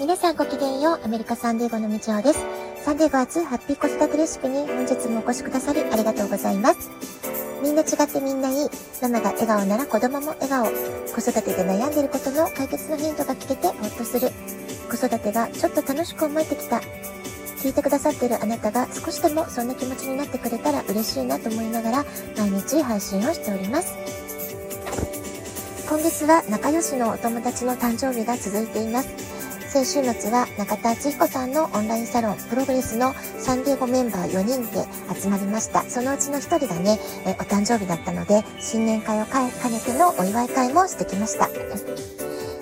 皆さんごきげんよう、アメリカサンデーゴのみちおです。サンデーゴ初ハッピー子育てレシピに本日もお越しくださりありがとうございます。みんな違ってみんないい。ママが笑顔なら子供も笑顔。子育てで悩んでいることの解決のヒントが聞けてほっとする。子育てがちょっと楽しく思えてきた。聞いてくださっているあなたが少しでもそんな気持ちになってくれたら嬉しいなと思いながら毎日配信をしております。今月は仲良しのお友達の誕生日が続いています。先週末は中田敦彦さんのオンラインサロンプログレスのサンディエゴメンバー4人で集まりました。そのうちの1人がね、えお誕生日だったので、新年会を兼ねてのお祝い会もしてきました。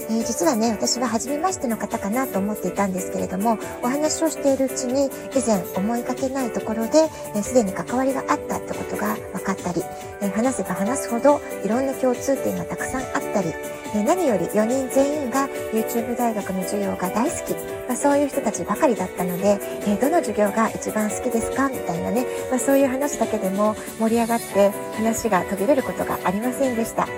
え、実はね、私は初めましての方かなと思っていたんですけれども、お話をしているうちに、以前思いがけないところで、す、で、に関わりがあったってことが分かったり、え、話せば話すほど、いろんな共通点がたくさんあったり、え何より4人全員が YouTube 大学の授業が大好き、まあ、そういう人たちばかりだったので、えどの授業が一番好きですか？みたいなね、まあ、そういう話だけでも盛り上がって話が途切れることがありませんでした。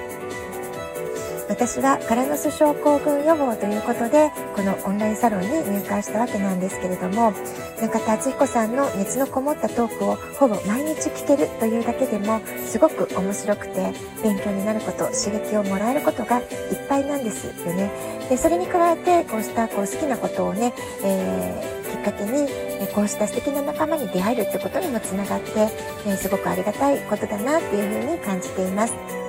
私はカラノス症候群予防ということで、このオンラインサロンに入会したわけなんですけれども、中田敦彦さんの熱のこもったトークをほぼ毎日聞けるというだけでも、すごく面白くて、勉強になること、刺激をもらえることがいっぱいなんですよね。で、それに加えて、こうしたこう好きなことをね、えー、きっかけに、こうした素敵な仲間に出会えるってことにもつながって、えすごくありがたいことだなっていうふうに感じています。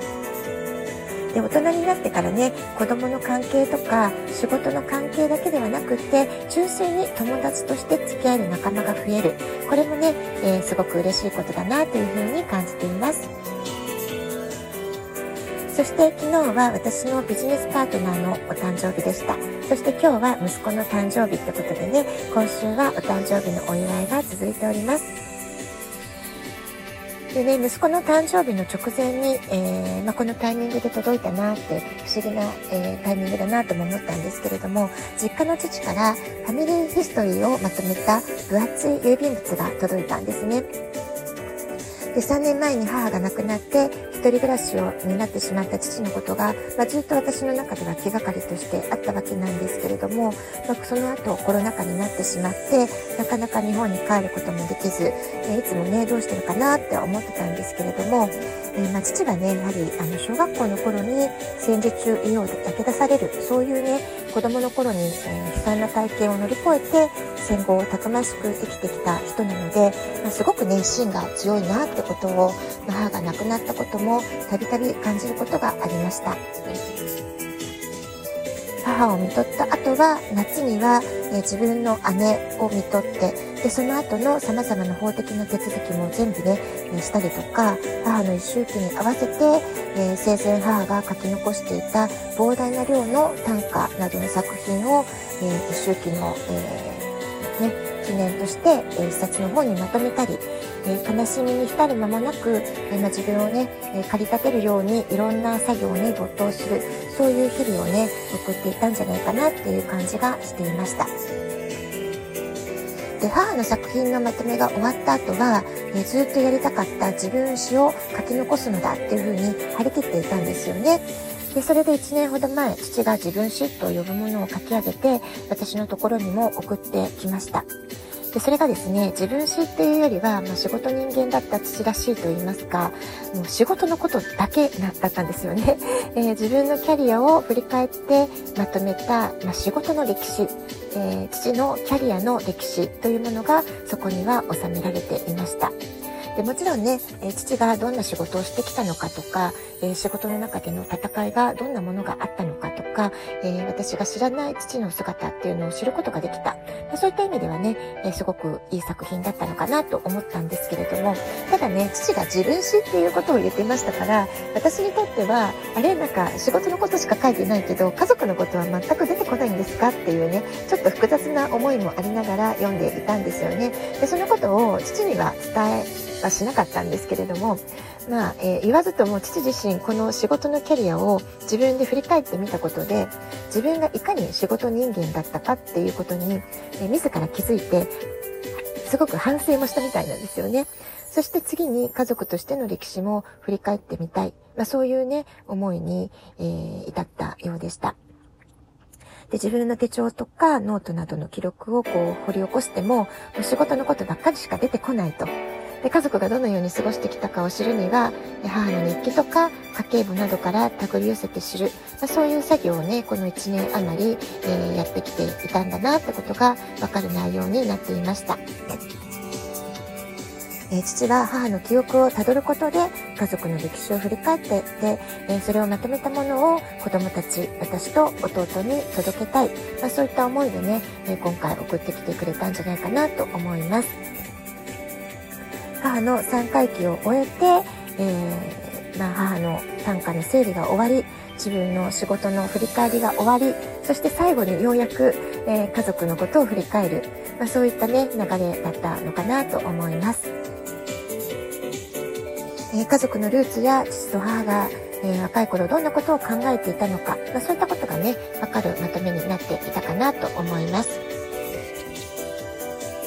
で大人になってからね子供の関係とか仕事の関係だけではなくて純粋に友達として付き合える仲間が増える。これもね、えー、すごく嬉しいことだなというふうに感じています。そして昨日は私のビジネスパートナーのお誕生日でした。そして今日は息子の誕生日ってことでね今週はお誕生日のお祝いが続いております。でね、息子の誕生日の直前に、えー、まあ、このタイミングで届いたなって不思議な、えー、タイミングだなとも思ったんですけれども、実家の父からファミリーヒストリーをまとめた分厚い郵便物が届いたんですね。で、3年前に母が亡くなって、一人暮らしをになってしまった父のことが、まあ、ずっと私の中では気がかりとしてあったわけなんですけれども、まあ、その後コロナ禍になってしまって、なかなか日本に帰ることもできず、えいつもね、どうしてるかなって思ってたんですけれども、えー、ま、父はね、やはりあの小学校の頃に戦時中医療で焼け出される、そういうね、子供の頃に、えー、悲惨な体験を乗り越えて戦後をたくましく生きてきた人なので、まあ、すごくね、芯が強いなってことを、母が亡くなったこともたびたび感じることがありました。母を見とった後は夏には、えー、自分の姉を見とってでその後の様々な法的な手続きも全部ね、え、したりとか母の一周期に合わせて、えー、生前母が書き残していた膨大な量の短歌などの作品を、え一周期の、えね、記念として、え一冊の本にまとめたり、え悲しみに浸る間もなく、えま自分をね、え駆り立てるようにいろんな作業に没頭するそういう日々をね送っていたんじゃないかなっていう感じがしていました。で母の作品のまとめが終わった後は、えずっとやりたかった自分史を書き残すのだっていうふうに張り切っていたんですよね。でそれで1年ほど前父が自分史と呼ぶものを書き上げて私のところにも送ってきましたでそれがですね自分史っていうよりは、まあ、仕事人間だった父らしいと言いますかもう仕事のことだけだったんですよね、えー、自分のキャリアを振り返ってまとめた、まあ、仕事の歴史、えー、父のキャリアの歴史というものがそこには収められていました。でもちろんね、え父がどんな仕事をしてきたのかとか、え仕事の中での戦いがどんなものがあったのかとか、え私が知らない父の姿っていうのを知ることができた。そういった意味ではね、えすごくいい作品だったのかなと思ったんですけれども、ただね、父が自分史っていうことを言ってましたから、私にとっては、あれなんか仕事のことしか書いてないけど、家族のことは全く出てこないんですかっていうね、ちょっと複雑な思いもありながら読んでいたんですよね。で、そのことを父には伝えはしなかったんですけれども、まあ、えー、言わずとも父自身この仕事のキャリアを自分で振り返ってみたことで自分がいかに仕事人間だったかっていうことに、えー、自ら気づいてすごく反省もしたみたいなんですよね。そして次に家族としての歴史も振り返ってみたい。まあ、そういうね、思いに、えー、至ったようでした。で、自分の手帳とかノートなどの記録をこう掘り起こしても、もう仕事のことばっかりしか出てこないと。で、家族がどのように過ごしてきたかを知るには、母の日記とか家計簿などから手繰り寄せて知る、まあ、そういう作業をね、この1年余り、えー、やってきていたんだなってことがわかる内容になっていました。えー、父は母の記憶をたどることで家族の歴史を振り返っていて、え、それをまとめたものを子供たち、私と弟に届けたい、まあ、そういった思いでね、え今回送ってきてくれたんじゃないかなと思います。母の3回忌を終えて、えー、まあ、母の短歌の整理が終わり、自分の仕事の振り返りが終わり、そして最後にようやく、えー、家族のことを振り返る、まあ、そういったね、流れだったのかなと思います。えー、家族のルーツや父と母が、えー、若い頃どんなことを考えていたのか、まあ、そういったことがね、わかるまとめになっていたかなと思います。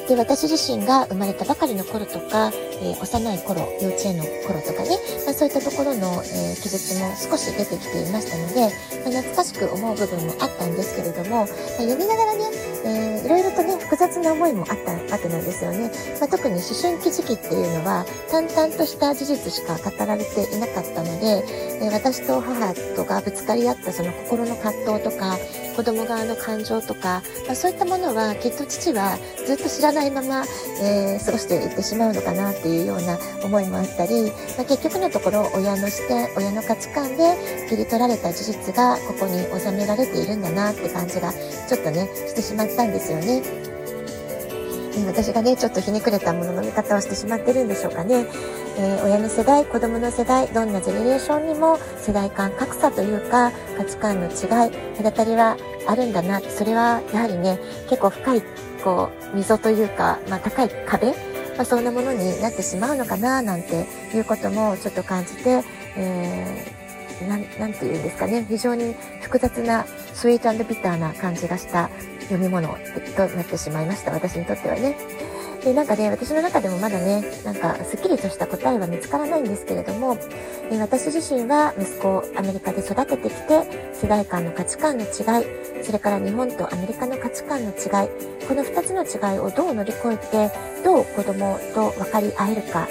で、私自身が生まれたばかりの頃とか、えー、幼い頃、幼稚園の頃とかね、まあ、そういったところの、えー、記述も少し出てきていましたので、まあ、懐かしく思う部分もあったんですけれども、まあ、読みながらね、えー、いろいろとね、複雑な思いもあったわけなんですよね。まあ、特に思春期時期っていうのは、淡々とした事実しか語られていなかったので、えー、私と母とがぶつかり合ったその心の葛藤とか、子供側の感情とか、まあ、そういったものはきっと父はずっと知らないまま、えー、過ごしていってしまうのかなっていうような思いもあったり、まあ、結局のところ親の視点親の価値観で切り取られた事実がここに収められているんだなって感じがちょっとねしてしまったんですよね。私がね、ちょっとひねくれたものの見方をしてしまってるんでしょうかね。えー、親の世代、子供の世代、どんなジェネレーションにも世代間格差というか、価値観の違い、隔たりはあるんだな。それはやはりね、結構深い、こう、溝というか、まあ高い壁まあ、そんなものになってしまうのかな、なんていうこともちょっと感じて、えー、なん、なんて言うんですかね。非常に複雑なスイートビターな感じがした読み物となってしまいました。私にとってはね。で、なんかね、私の中でもまだね、なんかすっきりとした答えは見つからないんですけれども、え私自身は息子をアメリカで育ててきて、世代間の価値観の違い、それから日本とアメリカの価値観の違い、この2つの違いをどう乗り越えて、どう子供と分かり合えるか、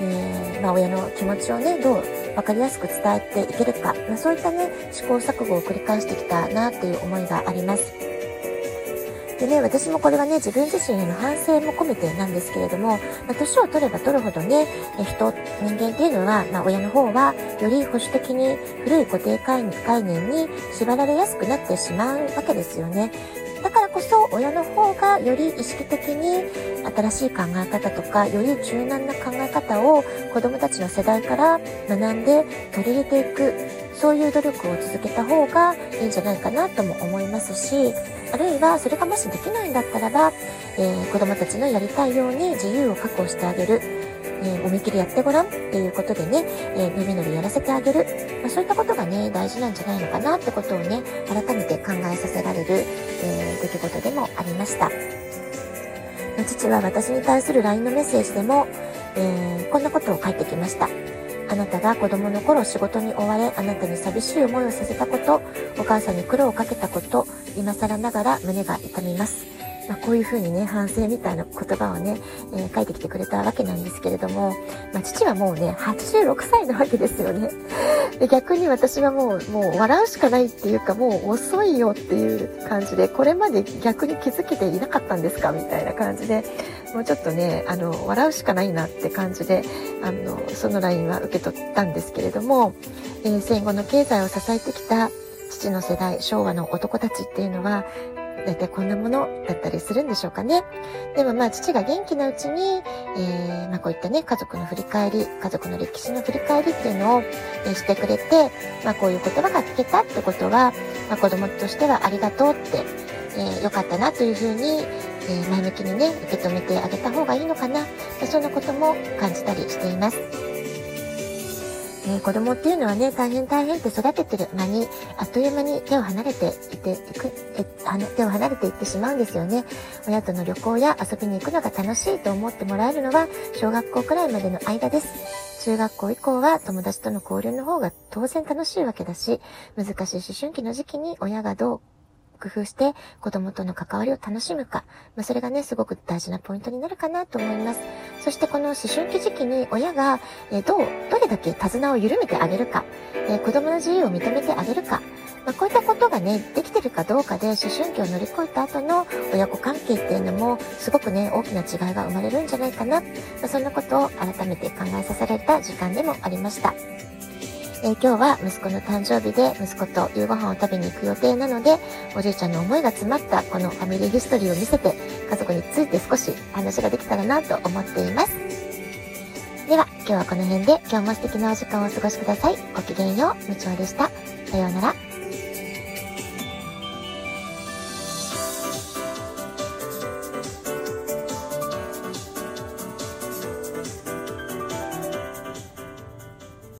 えー、まあ、親の気持ちをね、どう分かりやすく伝えていけるか、まあ、そういったね、試行錯誤を繰り返してきたなっていう思いがあります。でね、私もこれはね、自分自身への反省も込めてなんですけれども、まあ、年を取れば取るほどね、人、人間っていうのは、まあ、親の方は、より保守的に古い固定概念に縛られやすくなってしまうわけですよね。だからこそ親の方がより意識的に新しい考え方とかより柔軟な考え方を子供たちの世代から学んで取り入れていくそういう努力を続けた方がいいんじゃないかなとも思いますしあるいはそれがもしできないんだったらば、えー、子供たちのやりたいように自由を確保してあげるえー、思い切りやってごらんっていうことでね、えー、のびのびやらせてあげる、まあ、そういったことがね、大事なんじゃないのかなってことをね、改めて考えさせられる、えー、出来事でもありました。父は私に対する LINE のメッセージでも、えー、こんなことを書いてきました。あなたが子供の頃仕事に追われ、あなたに寂しい思いをさせたこと、お母さんに苦労をかけたこと、今更ながら胸が痛みます。まあ、こういうふうにね、反省みたいな言葉をね、えー、書いてきてくれたわけなんですけれども、まあ、父はもうね、86歳なわけですよね。で逆に私はもう、もう笑うしかないっていうか、もう遅いよっていう感じで、これまで逆に気づけていなかったんですか？みたいな感じで、もうちょっとね、あの、笑うしかないなって感じで、あの、その LINE は受け取ったんですけれども、えー、戦後の経済を支えてきた父の世代、昭和の男たちっていうのは、大体こんなものだったりするんでしょうかね。でもまあ父が元気なうちに、えー、まあこういったね、家族の振り返り、家族の歴史の振り返りっていうのを、え、してくれて、まあこういう言葉が聞けたってことは、まあ子供としてはありがとうって、えー、よかったなというふうに、えー、前向きにね、受け止めてあげた方がいいのかな、そんなことも感じたりしています。えー、子供っていうのはね、大変大変って育ててる間に、あっという間に手を離れていていく、え手を離れていってしまうんですよね。親との旅行や遊びに行くのが楽しいと思ってもらえるのは、小学校くらいまでの間です。中学校以降は友達との交流の方が当然楽しいわけだし、難しい思春期の時期に親がどう工夫して子供との関わりを楽しむか、まあ、それがね、すごく大事なポイントになるかなと思います。そしてこの思春期時期に親が、えどう、どれだけ手綱を緩めてあげるか、え子供の自由を認めてあげるか、まあ、こういったことがね、できてるかどうかで思春期を乗り越えた後の親子関係っていうのもすごくね、大きな違いが生まれるんじゃないかな。まあ、そんなことを改めて考えさせられた時間でもありました。えー、今日は息子の誕生日で息子と夕ご飯を食べに行く予定なので、おじいちゃんの思いが詰まったこのファミリーヒストリーを見せて、家族について少し話ができたらなと思っています。では、今日はこの辺で今日も素敵なお時間をお過ごしください。ごきげんよう、むちおでした。さようなら。